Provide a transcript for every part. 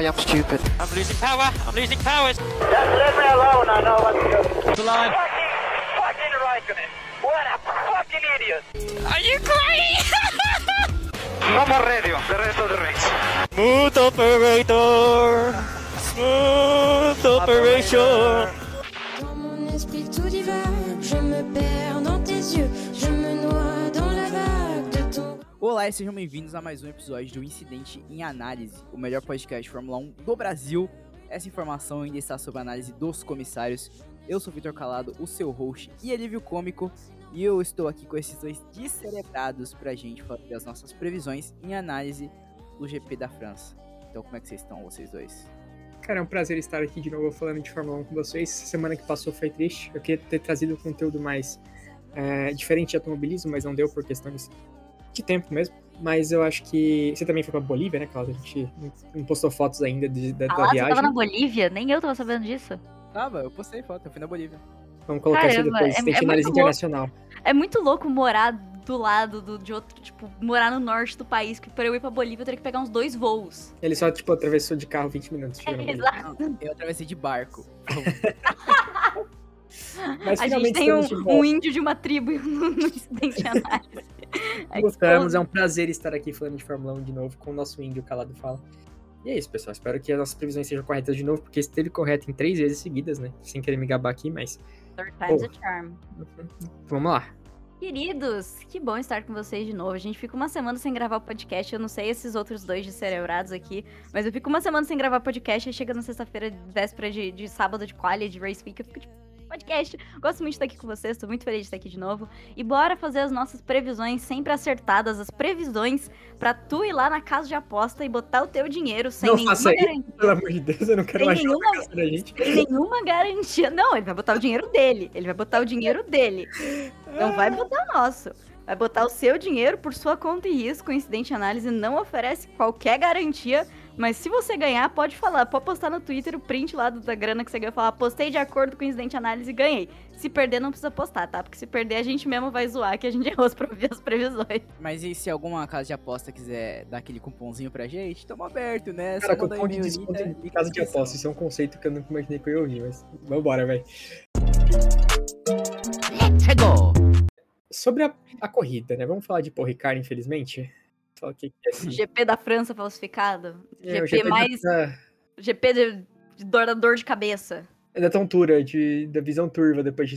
I am stupid. I'm losing power. I'm losing power. Just leave me alone. I know what to do. The line. Fucking, fucking Raikkonen. What a fucking idiot. Are you crazy? No more radio, the rest of the race. Smooth operator. Smooth operation. Dans Olá e sejam bem-vindos a mais um episódio do Incidente em Análise, o melhor podcast de Fórmula 1 do Brasil. Essa informação ainda está sob análise dos comissários. Eu sou Vitor Calado, o seu host e alívio cômico, e eu estou aqui com esses dois descerebrados pra gente fazer as nossas previsões em análise do GP da França. Então, como é que vocês estão, vocês dois? Cara, é um prazer estar aqui de novo falando de Fórmula 1 com vocês. Semana que passou foi triste. Eu queria ter trazido um conteúdo mais é, diferente de automobilismo, mas não deu por questões de tempo mesmo. Mas eu acho que. Você também foi pra Bolívia, né, Cláudia? A gente não postou fotos ainda de, da, da Ah, você viagem. tava na Bolívia? Nem eu tava sabendo disso. Tava, eu postei foto, eu fui na Bolívia. Vamos colocar isso Caramba, depois. é- Tem é análise muito internacional. É muito louco morar do lado do, de outro, tipo, morar no norte do país, que pra eu ir pra Bolívia eu teria que pegar uns dois voos. Ele só, tipo, atravessou de carro 20 minutos. Bolívia. Exato. Não, eu atravessei de barco. Mas A gente tem um, um índio de uma tribo no, no incidente de análise. É Voltamos, que- é um prazer estar aqui falando de Fórmula 1 de novo com o nosso índio Calado Fala. E é isso, pessoal. Espero que as nossas previsões sejam corretas de novo, porque esteve correto em três vezes seguidas, né? Sem querer me gabar aqui, mas Third time's a Porra. charm. vamos lá. Queridos, que bom estar com vocês de novo. A gente fica uma semana sem gravar o podcast. Eu não sei esses outros dois descerebrados aqui, mas eu fico uma semana sem gravar podcast. Aí chega na sexta-feira, véspera de, de sábado de quali, de race week, eu fico tipo, podcast. Gosto muito de estar aqui com vocês, tô muito feliz de estar aqui de novo. E bora fazer as nossas previsões sempre acertadas, as previsões pra tu ir lá na casa de aposta e botar o teu dinheiro sem Não nenhuma faça isso. garantia. Pelo amor de Deus, eu não quero mais nenhuma- da gente. Sem nenhuma garantia. Não, ele vai botar o dinheiro dele. Ele vai botar o dinheiro dele. Não vai botar o nosso. Vai botar o seu dinheiro por sua conta e risco. O Incidente Análise não oferece qualquer garantia. Mas se você ganhar, pode falar. Pode postar no Twitter o print lá do- da grana que você ganhou. Falar, postei de acordo com o Incidente Análise e ganhei. Se perder, não precisa postar, tá? Porque se perder, a gente mesmo vai zoar que a gente errou as previ- as previsões. Mas e se alguma casa de aposta quiser dar aquele cupomzinho pra gente, tamo aberto, né? Cara, Só cupom de ali, desconto tá? em casa de aposta. Isso é um conceito que eu nunca imaginei que eu ia ouvir, mas vambora, velho. Chegou! Sobre a, a corrida, né? Vamos falar de Paul Ricard, infelizmente. Só que é esse... GP da França falsificado. é, o GP, mais. Da, GP de, de dor, da dor de cabeça. é da tontura, de, da visão turva, depois de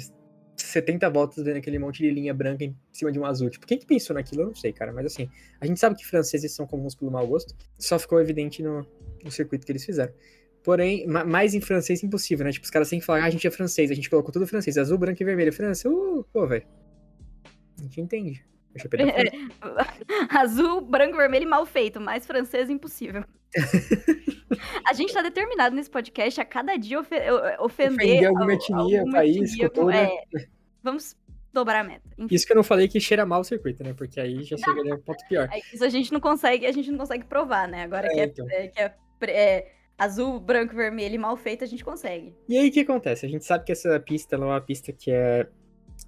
70 voltas vendo aquele monte de linha branca em cima de um azul. Tipo, quem que pensou naquilo? Eu não sei, cara. Mas assim, a gente sabe que franceses são comuns pelo mau gosto. Só ficou evidente no, no circuito que eles fizeram. Porém, ma- mais em francês impossível, né? Tipo, os caras sempre falam, ah, a gente é francês, a gente colocou tudo francês, azul, branco e vermelho. França, uh, pô, velho. A gente entende. Da França. Azul, branco, vermelho e mal feito, mais francês impossível. a gente tá determinado nesse podcast a cada dia ofe- o- ofender, Ofender alguma al- etnia, alguma país, etnia, cultura. é, vamos dobrar a meta. Enfim, Isso que eu não falei que cheira mal o circuito, né? Porque aí já chegaria um ponto pior. é, isso a gente não consegue, a gente não consegue provar, né? Agora É, que, é, então. é- que é, é azul, branco, vermelho e mal feito, a gente consegue. E aí o que acontece? A gente sabe que essa pista é uma pista que é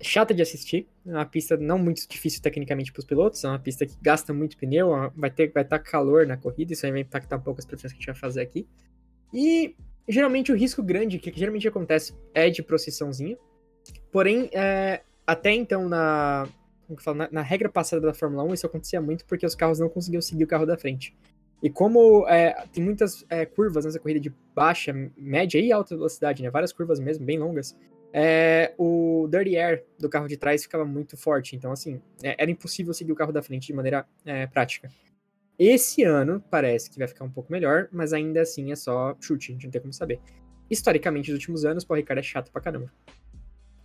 chata de assistir, é uma pista não muito difícil tecnicamente para os pilotos, é uma pista que gasta muito pneu, ó, vai ter vai estar calor na corrida, isso aí vai impactar um pouco as previsões que a gente vai fazer aqui. E geralmente o risco grande que geralmente acontece é de procissãozinha. Porém, é, até então na, fala, na na regra passada da Fórmula 1 isso acontecia muito porque os carros não conseguiam seguir o carro da frente. E como é, tem muitas é, curvas nessa corrida de baixa, média e alta velocidade, né? Várias curvas mesmo, bem longas. É, o dirty air do carro de trás ficava muito forte. Então, assim, é, era impossível seguir o carro da frente de maneira é, prática. Esse ano parece que vai ficar um pouco melhor, mas ainda assim é só chute, a gente não tem como saber. Historicamente, nos últimos anos, o Paul Ricard é chato pra caramba.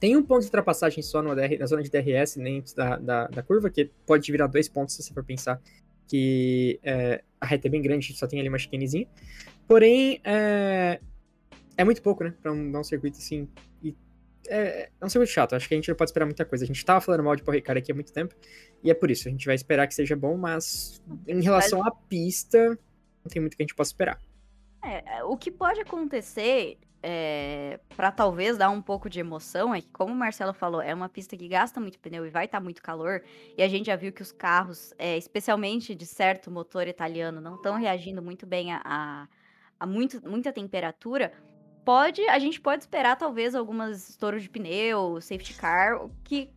Tem um ponto de ultrapassagem só na zona de DRS, dentro da, da, da curva, que pode virar dois pontos se você for pensar que é, a reta é bem grande, a gente só tem ali uma chicanezinha. Porém, é, é muito pouco, né? Pra um, pra um circuito assim. É, é um circuito chato, acho que a gente não pode esperar muita coisa. A gente tava falando mal de Paul Ricard aqui há muito tempo, e é por isso, a gente vai esperar que seja bom, mas em relação à pista, não tem muito que a gente possa esperar. É, o que pode acontecer é, para talvez dar um pouco de emoção é que, como o Marcelo falou, é uma pista que gasta muito pneu e vai estar muito calor. E a gente já viu que os carros, é, especialmente de certo motor italiano, não estão reagindo muito bem a, a- a muito, muita temperatura, pode a gente pode esperar talvez algumas estouros de pneu, safety car, que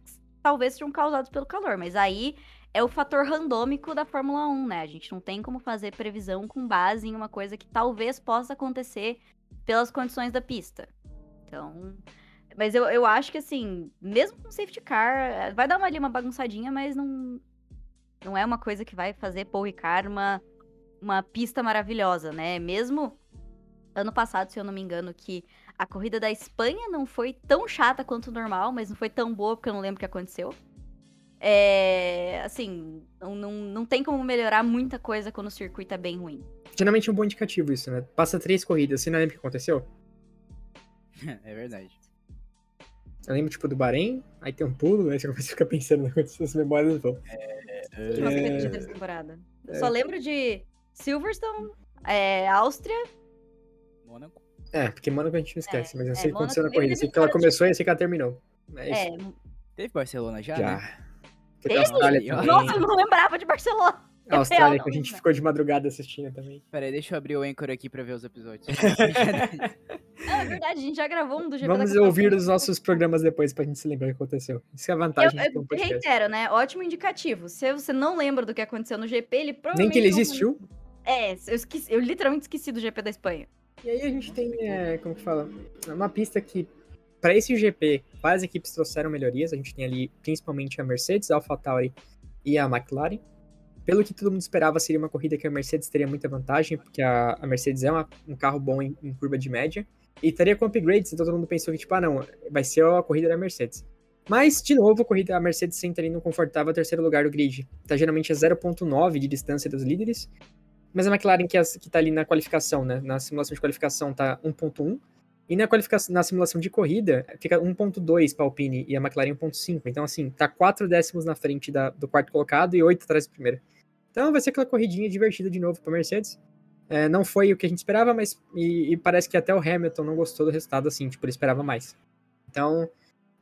talvez sejam causados pelo calor, mas aí é o fator randômico da Fórmula 1, né? A gente não tem como fazer previsão com base em uma coisa que talvez possa acontecer pelas condições da pista. Então, mas eu, eu acho que assim, mesmo com safety car, eh, vai dar uma, ali uma bagunçadinha, mas não não é uma coisa que vai fazer Paul Ricard uma, uma pista maravilhosa, né? Mesmo ano passado, se eu não me engano, que a corrida da Espanha não foi tão chata quanto o normal, mas não foi tão boa porque eu não lembro o que aconteceu. É, assim, não, não, não tem como melhorar muita coisa quando o circuito é bem ruim. Geralmente é um bom indicativo isso, né? Passa três corridas, você não lembra o que aconteceu? é verdade. Eu lembro, tipo, do Bahrein, aí tem um pulo, aí você começa a ficar pensando nas memórias vão. De terceira temporada. Eu só lembro de Silverstone, é, Áustria. Mônaco. É, porque Mônaco a gente não esquece, mas eu é, sei o que aconteceu na corrida. Eu sei que ela começou e eu sei que ela terminou. É isso. É, Teve Barcelona já, Já. né? Teve Austrália também. nossa, eu não lembrava de Barcelona. A Austrália real, que a gente ficou de madrugada assistindo também. Pera aí, deixa eu abrir o Anchor aqui pra ver os episódios. Não, é verdade, a gente já gravou um do GP Vamos ouvir do os nossos programas depois pra gente se lembrar o que aconteceu. Isso é a Eu, vantagem de um eu podcast. reitero, né? Ótimo indicativo. Se você não lembra do que aconteceu no GP, ele provavelmente. Nem que ele existiu. É, eu, esqueci, eu literalmente esqueci do GP da Espanha. E aí a gente tem, é, como que fala, uma pista que, para esse GP, várias equipes trouxeram melhorias. A gente tem ali principalmente a Mercedes, a AlphaTauri e a McLaren. Pelo que todo mundo esperava, seria uma corrida que a Mercedes teria muita vantagem, porque a, a Mercedes é uma- um carro bom em, em curva de média. E estaria com upgrades, então todo mundo pensou que, tipo, ah, não, vai ser a corrida da Mercedes. Mas, de novo, a corrida, a Mercedes senta ali no confortável terceiro lugar do grid. Tá geralmente a 0.9 de distância dos líderes. Mas a McLaren, que, é, que tá ali na qualificação, né? Na simulação de qualificação, tá 1.1. E na, qualificação, na simulação de corrida, fica 1.2 para Alpine e a McLaren 1.5. Então, assim, tá 4 décimos na frente da- do quarto colocado e 8 atrás do primeiro. Então vai ser aquela corridinha divertida de novo para Mercedes. É, não foi o que a gente esperava, mas e, e parece que até o Hamilton não gostou do resultado, assim, tipo, ele esperava mais. Então,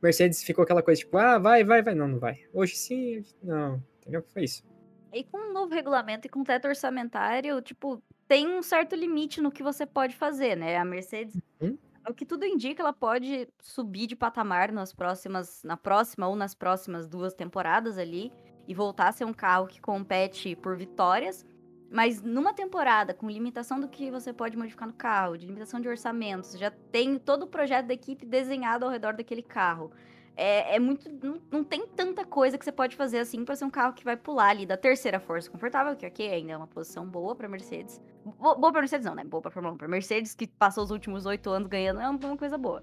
Mercedes ficou aquela coisa, tipo, ah, vai, vai, vai. Não, não vai. Hoje sim, hoje não. Entendeu? Foi isso. E com um novo regulamento e com teto orçamentário, tipo, tem um certo limite no que você pode fazer, né? A Mercedes, Uhum. o que tudo indica, ela pode subir de patamar nas próximas, na próxima ou nas próximas duas temporadas ali e voltar a ser um carro que compete por vitórias. Mas numa temporada, com limitação do que você pode modificar no carro, de limitação de orçamentos, já tem todo o projeto da equipe desenhado ao redor daquele carro. É, é muito. Não, não tem tanta coisa que você pode fazer assim pra ser um carro que vai pular ali da terceira força confortável, que ok, ainda é uma posição boa pra Mercedes. Bo- Boa pra Mercedes não, né? Boa pra Fórmula 1. Pra Mercedes, que passou os últimos oito anos ganhando, é uma coisa boa.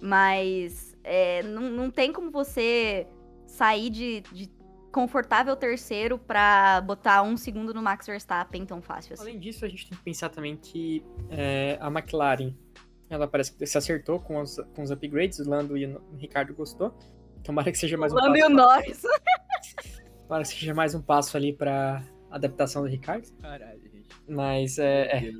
Mas é, não, não tem como você sair de, de confortável terceiro pra botar um segundo no Max Verstappen tão fácil assim. Além disso, a gente tem que pensar também que é, a McLaren, ela parece que se acertou com os, com os upgrades, o Lando e o Ricardo gostou. Tomara que seja mais um Lando e o passo. Norris. Tomara que seja mais um passo ali pra adaptação do Ricardo. Caralho, gente. Mas é. É.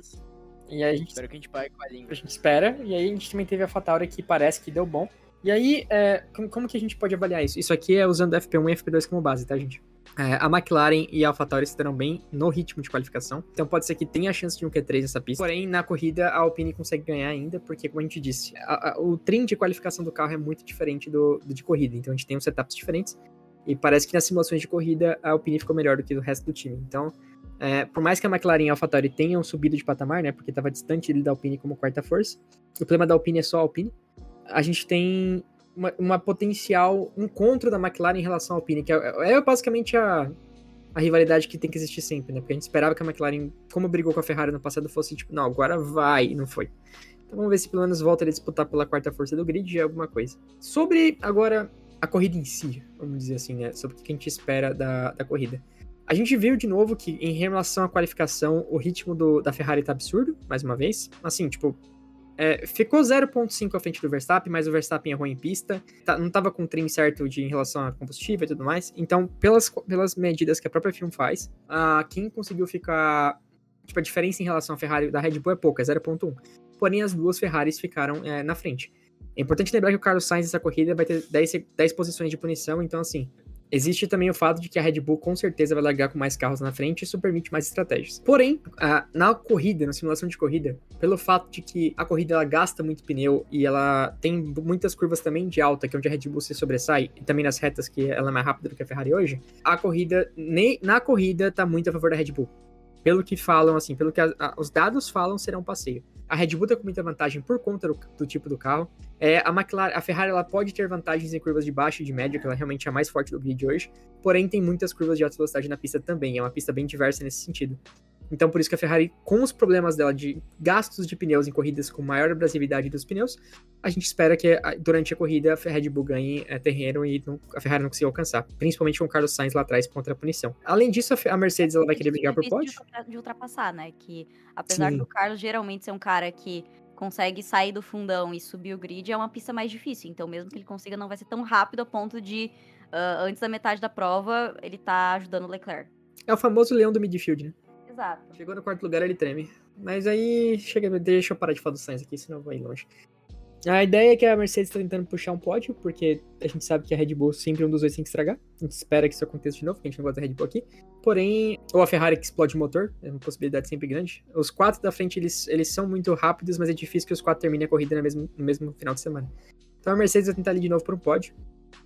E aí a gente Espero que a gente pague com a língua. a gente espera. E aí a gente também teve a Fatauri que parece que deu bom. E aí, é, como, como que a gente pode avaliar isso? Isso aqui é usando FP1 e FP2 como base, tá, gente? É, a McLaren e a AlphaTauri estarão bem no ritmo de qualificação. Então pode ser que tenha a chance de um Q3 nessa pista. Porém, na corrida, a Alpine consegue ganhar ainda, porque, como a gente disse, a- a- o trim de qualificação do carro é muito diferente do, do de corrida. Então a gente tem uns setups diferentes. E parece que nas simulações de corrida, a Alpine ficou melhor do que o resto do time. Então, é, por mais que a McLaren e a AlphaTauri tenham subido de patamar, né? Porque estava distante da Alpine como quarta força. O problema da Alpine é só a Alpine. A gente tem uma, uma potencial encontro da McLaren em relação à Alpine, que é, é basicamente a, a rivalidade que tem que existir sempre, né? Porque a gente esperava que a McLaren, como brigou com a Ferrari no passado, fosse tipo, não, agora vai, e não foi. Então vamos ver se pelo menos volta a disputar pela quarta força do grid, é alguma coisa. Sobre agora a corrida em si, vamos dizer assim, né? Sobre o que a gente espera da, da corrida. A gente viu de novo que, em relação à qualificação, o ritmo do- da Ferrari tá absurdo, mais uma vez. Assim, tipo, é, ficou 0.5 à frente do Verstappen, mas o Verstappen errou em pista. Tá- não tava com o trim certo de, em relação a combustível e tudo mais. Então, pelas, pelas medidas que a própria FIM faz, a, quem conseguiu ficar. Tipo, a diferença em relação à Ferrari da Red Bull é pouca, é 0.1. Porém, as duas Ferraris ficaram é, na frente. É importante lembrar que o Carlos Sainz nessa corrida vai ter 10, se- 10 posições de punição, então assim, Existe também o fato de que a Red Bull com certeza vai largar com mais carros na frente isso permite mais estratégias. Porém, na corrida, na simulação de corrida, pelo fato de que a corrida ela gasta muito pneu e ela tem muitas curvas também de alta, que é onde a Red Bull se sobressai, e também nas retas que ela é mais rápida do que a Ferrari hoje, a corrida, nem, na corrida, tá muito a favor da Red Bull. Pelo que falam, assim, pelo que a- a- os dados falam, será um passeio. A Red Bull tá com muita vantagem por conta do, do tipo do carro. É, a McLaren, a Ferrari, ela pode ter vantagens em curvas de baixo e de médio, que ela realmente é a mais forte do grid hoje. Porém, tem muitas curvas de alta velocidade na pista também. É uma pista bem diversa nesse sentido. Então, por isso que a Ferrari, com os problemas dela de gastos de pneus em corridas com maior abrasividade dos pneus, a gente espera que durante a corrida a Red Bull ganhe é, terreno e não- a Ferrari não consiga alcançar. Principalmente com o Carlos Sainz lá atrás contra a punição. Além disso, a Mercedes ela vai querer brigar por pódio. de ultra- de ultrapassar, né? Que apesar Sim. do Carlos geralmente ser um cara que consegue sair do fundão e subir o grid, é uma pista mais difícil. Então, mesmo que ele consiga, não vai ser tão rápido a ponto de, ah, antes da metade da prova, ele tá ajudando o Leclerc. É o famoso leão do midfield, né? Exato. Chegou no quarto lugar, ele treme. Mas aí, chega, deixa eu parar de falar do Sainz aqui, senão eu vou ir longe. A ideia é que a Mercedes tá tentando puxar um pódio, porque a gente sabe que a Red Bull sempre um dos dois tem que estragar. A gente espera que isso aconteça de novo, porque a gente não gosta da Red Bull aqui. Porém, ou a Ferrari que explode o motor, é uma possibilidade sempre grande. Os quatro da frente, eles, eles são muito rápidos, mas é difícil que os quatro terminem a corrida no mesmo, no mesmo final de semana. Então a Mercedes vai tentar ali de novo por um pódio.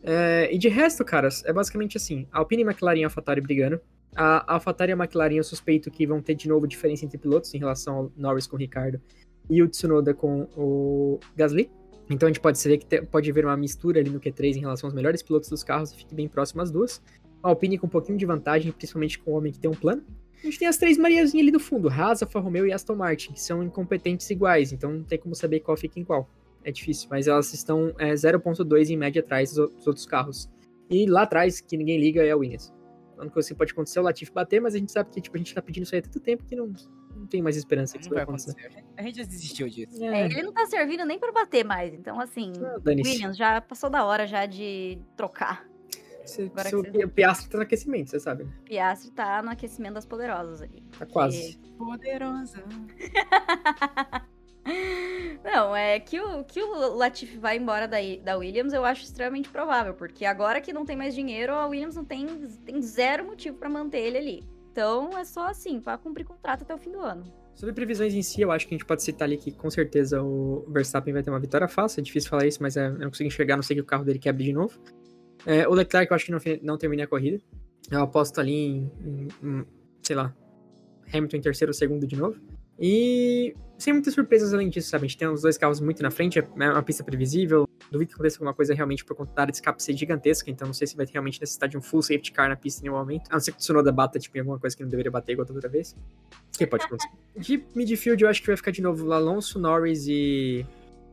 É, e de resto, caras, é basicamente assim: a Alpine, McLaren e a AlphaTauri brigando. A AlphaTauri e a McLaren eu suspeito que vão ter de novo diferença entre pilotos em relação ao Norris com o Ricardo e o Tsunoda com o Gasly. Então a gente pode ver que te- pode haver uma mistura ali no Q3 em relação aos melhores pilotos dos carros e fique bem próximo às duas. A Alpine com um pouquinho de vantagem, principalmente com o homem que tem um plano. A gente tem as três Mariazinhas ali do fundo, Haas, Alfa Romeo e Aston Martin, que são incompetentes iguais, então não tem como saber qual fica em qual. É difícil, mas elas estão é, 0.2 em média atrás dos, outros carros. E lá atrás, que ninguém liga, é a Williams. A única coisa que pode acontecer é o Latifi bater, mas a gente sabe que tipo, a gente tá pedindo isso aí há tanto tempo que não, não tem mais esperança que isso vai acontecer. acontecer. A gente já desistiu disso. É, ele não tá servindo nem pra bater mais. Então, assim, Ah. Williams, já passou da hora já de trocar. Se- Agora se que o você- Pi- Piastri tá no aquecimento, você sabe, né? Piastri tá no aquecimento das poderosas ali. Tá quase. Poderosa. Não, é que o, que o Latifi vai embora da, da Williams, eu acho extremamente provável, porque agora que não tem mais dinheiro, a Williams não tem, tem zero motivo pra manter ele ali. Então é só assim, pra cumprir contrato até o fim do ano. Sobre previsões em si, eu acho que a gente pode citar ali que com certeza o Verstappen vai ter uma vitória fácil. É difícil falar isso, mas é, eu não consigo enxergar, não sei que o carro dele quebre de novo. É, o Leclerc eu acho que não, não termina a corrida. Eu aposto ali em, em- em, sei lá, Hamilton em terceiro ou segundo de novo. E sem muitas surpresas além disso, sabe? A gente tem os dois carros muito na frente, é uma pista previsível. Duvido que aconteça alguma coisa realmente por conta da área de escape ser gigantesca, então não sei se vai realmente necessitar de um full safety car na pista em nenhum momento. A não ser que o Tsunoda bata tipo, em alguma coisa que não deveria bater igual da outra vez. O que pode acontecer? De midfield, eu acho que vai ficar de novo o Alonso, Norris e,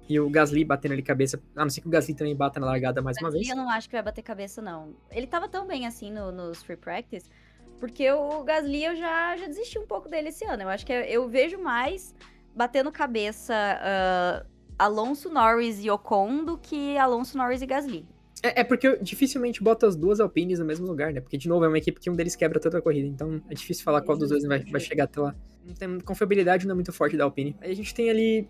e o Gasly batendo ali cabeça. A não ser que o Gasly também bata na largada mais uma Gasly vez. eu não acho que vai bater cabeça, não. Ele tava tão bem assim no- nos free practice, porque o Gasly eu já, já desisti um pouco dele esse ano. Eu acho que eu vejo mais batendo cabeça ah, Alonso, Norris e Ocon do que Alonso, Norris e Gasly. É, é porque eu dificilmente boto as duas Alpines no mesmo lugar, né? Porque, de novo, é uma equipe que um deles quebra toda a corrida. Então é difícil falar qual dos dois vai, vai chegar até lá. Não tem confiabilidade não é muito forte da Alpine. Aí a gente tem ali.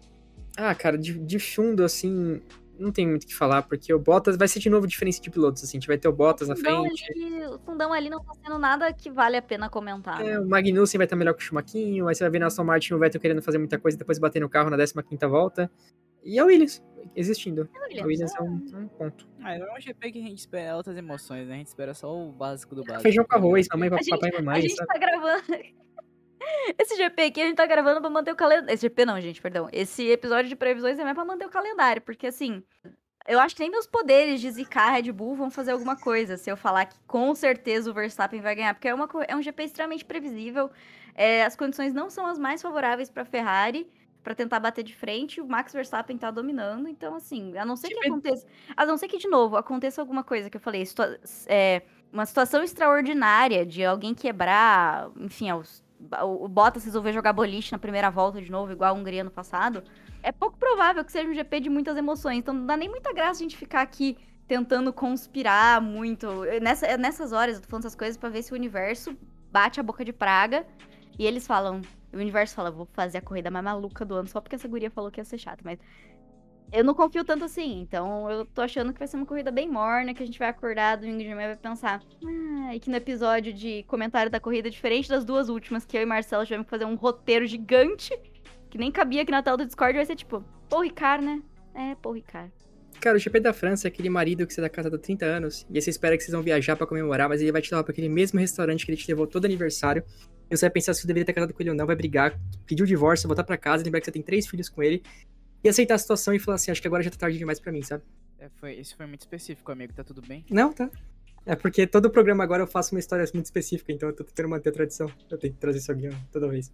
Ah, cara, de, de fundo, assim. Não tem muito o que falar, porque o Bottas vai ser de novo diferença de pilotos, assim. A gente vai ter o Bottas na fundão frente. ali- o fundão ali não tá sendo nada que vale a pena comentar. né? É, o Magnussen vai estar melhor que o Schumaquinho, aí você vai ver na Aston Martin o Vettel querendo fazer muita coisa e depois bater no carro na 15ª volta. E a Williams, existindo. A Williams é um, um ponto. Ah, não é um GP que a gente espera altas emoções, né? A gente espera só o básico do básico. Feijão com arroz, mamãe, A gente- papai e A mamãe, gente sabe? tá gravando. Esse GP aqui a gente tá gravando pra manter o calendário. Esse GP não, gente, perdão. Esse episódio de previsões é mais pra manter o calendário, porque assim. Eu acho que nem meus poderes de zicar a Red Bull vão fazer alguma coisa se eu falar que com certeza o Verstappen vai ganhar, porque é, uma, é um GP extremamente previsível. é, as condições não são as mais favoráveis pra Ferrari pra tentar bater de frente. O Max Verstappen tá dominando, então assim, a não ser que GP aconteça, a não ser que de novo aconteça alguma coisa que eu falei, situa- é, uma situação extraordinária de alguém quebrar, enfim, os- o Bottas resolver jogar boliche na primeira volta de novo, igual a Hungria no passado, é pouco provável que seja um GP de muitas emoções. Então não dá nem muita graça a gente ficar aqui tentando conspirar muito. Nessa, é nessas horas eu tô falando essas coisas pra ver se o universo bate a boca de praga e eles falam. O universo fala, vou fazer a corrida mais maluca do ano só porque essa guria falou que ia ser chata, mas. Eu não confio tanto assim. Então eu tô achando que vai ser uma corrida bem morna, que a gente vai acordar domingo de manhã vai pensar. Ah, e que no episódio de comentário da corrida, diferente das duas últimas, que eu e Marcelo tivemos que fazer um roteiro gigante, que nem cabia aqui na tela do Discord, vai ser tipo, pô, Ricard, né? É, pô, Ricard. Cara, o GP da França é aquele marido que você tá casado há 30 anos, e aí você espera que vocês vão viajar pra comemorar, mas ele vai te levar pra aquele mesmo restaurante que ele te levou todo aniversário. E você vai pensar se você deveria ter casado com ele ou não, vai brigar, pedir o divórcio, voltar pra casa, lembrar que você tem três filhos com ele, e aceitar a situação e falar assim, acho que agora já tá tarde demais pra mim, sabe? É, foi, isso foi muito específico, amigo. Tá tudo bem? Não, tá. É porque todo programa agora eu faço uma história muito específica, então eu tô tentando manter a tradição. Eu tenho que trazer isso aqui ó, toda vez.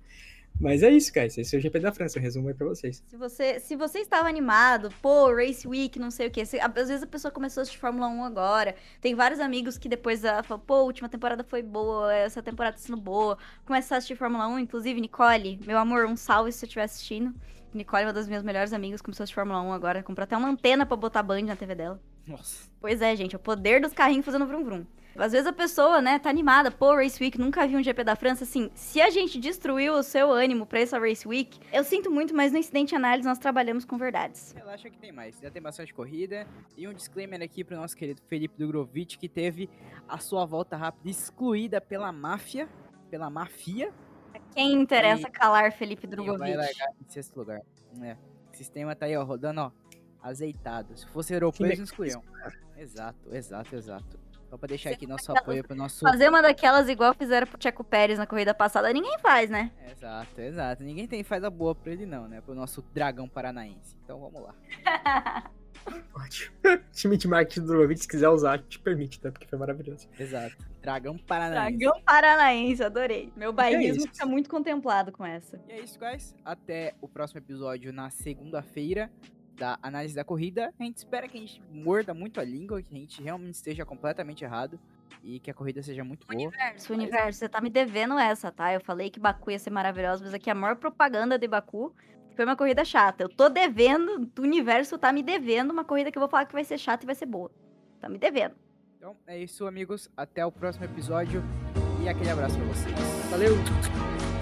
Mas é isso, guys. Esse é o GP da França. Eu resumo aí pra vocês. Se você, se você estava animado, pô, Race Week, não sei o quê. se- às vezes a pessoa começou a assistir Fórmula 1 agora. Tem vários amigos que depois falam, pô, a última temporada foi boa, essa temporada tá sendo boa. Começar a assistir Fórmula 1, inclusive, Nicole, meu amor, um salve se você estiver assistindo. Nicole é uma das minhas melhores amigas, começou a assistir Fórmula 1 agora. Comprou até uma antena pra botar Band na TV dela. Nossa. Pois é, gente, é o poder dos carrinhos fazendo vrum vrum. Às vezes a pessoa, né, tá animada, pô, Race Week, nunca vi um GP da França, assim, se a gente destruiu o seu ânimo pra essa Race Week, eu sinto muito, mas no Incidente Análise nós trabalhamos com verdades. Relaxa que tem mais. Já tem bastante corrida. E um disclaimer aqui pro nosso querido Felipe Dugrovic, que teve a sua volta rápida excluída pela máfia. Pela mafia. Quem interessa E- calar Felipe E vai Drogovic? largar em sexto lugar. É. O sistema tá aí, ó, rodando, ó. Azeitado. Se fosse europeu, eles não excluíam. Exato, exato, exato. Só pra deixar aqui nosso apoio pro nosso. Fazer uma daquelas igual fizeram pro Checo Pérez na corrida passada, ninguém faz, né? Exato, exato. Ninguém tem faz a boa pra ele, não, né? Pro nosso dragão paranaense. Então vamos lá. Ótimo. time de marketing do Drogovic, se quiser usar, te permite, tá? Porque foi maravilhoso. Exato. Dragão paranaense. Dragão Paranaense, adorei. Meu bairrismo isso. fica muito contemplado com essa. E é isso, guys. Até o próximo episódio na segunda-feira da análise da corrida. A gente espera que a gente morda muito a língua, que a gente realmente esteja completamente errado e que a corrida seja muito boa. Universo, universo, você tá me devendo essa, tá? Eu falei que Baku ia ser maravilhosa, mas aqui a maior propaganda de Baku foi uma corrida chata. Eu tô devendo, o universo tá me devendo uma corrida que eu vou falar que vai ser chata e vai ser boa. Tá me devendo. Então é isso, amigos. Até o próximo episódio e aquele abraço pra vocês. Valeu!